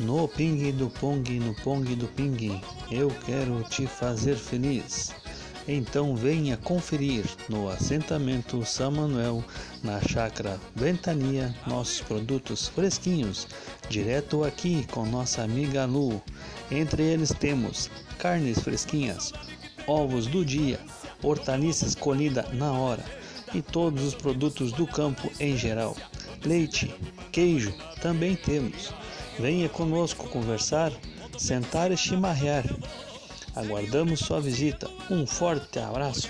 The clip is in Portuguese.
No ping do pong, no pong do ping, eu quero te fazer feliz. Então venha conferir no assentamento São Manuel, na chácara Ventania, nossos produtos fresquinhos, direto aqui com nossa amiga Lu. Entre eles temos carnes fresquinhas, ovos do dia, hortaliças colhida na hora e todos os produtos do campo em geral. Leite, queijo também temos. Venha conosco conversar, sentar e chimarrear. Aguardamos sua visita. Um forte abraço.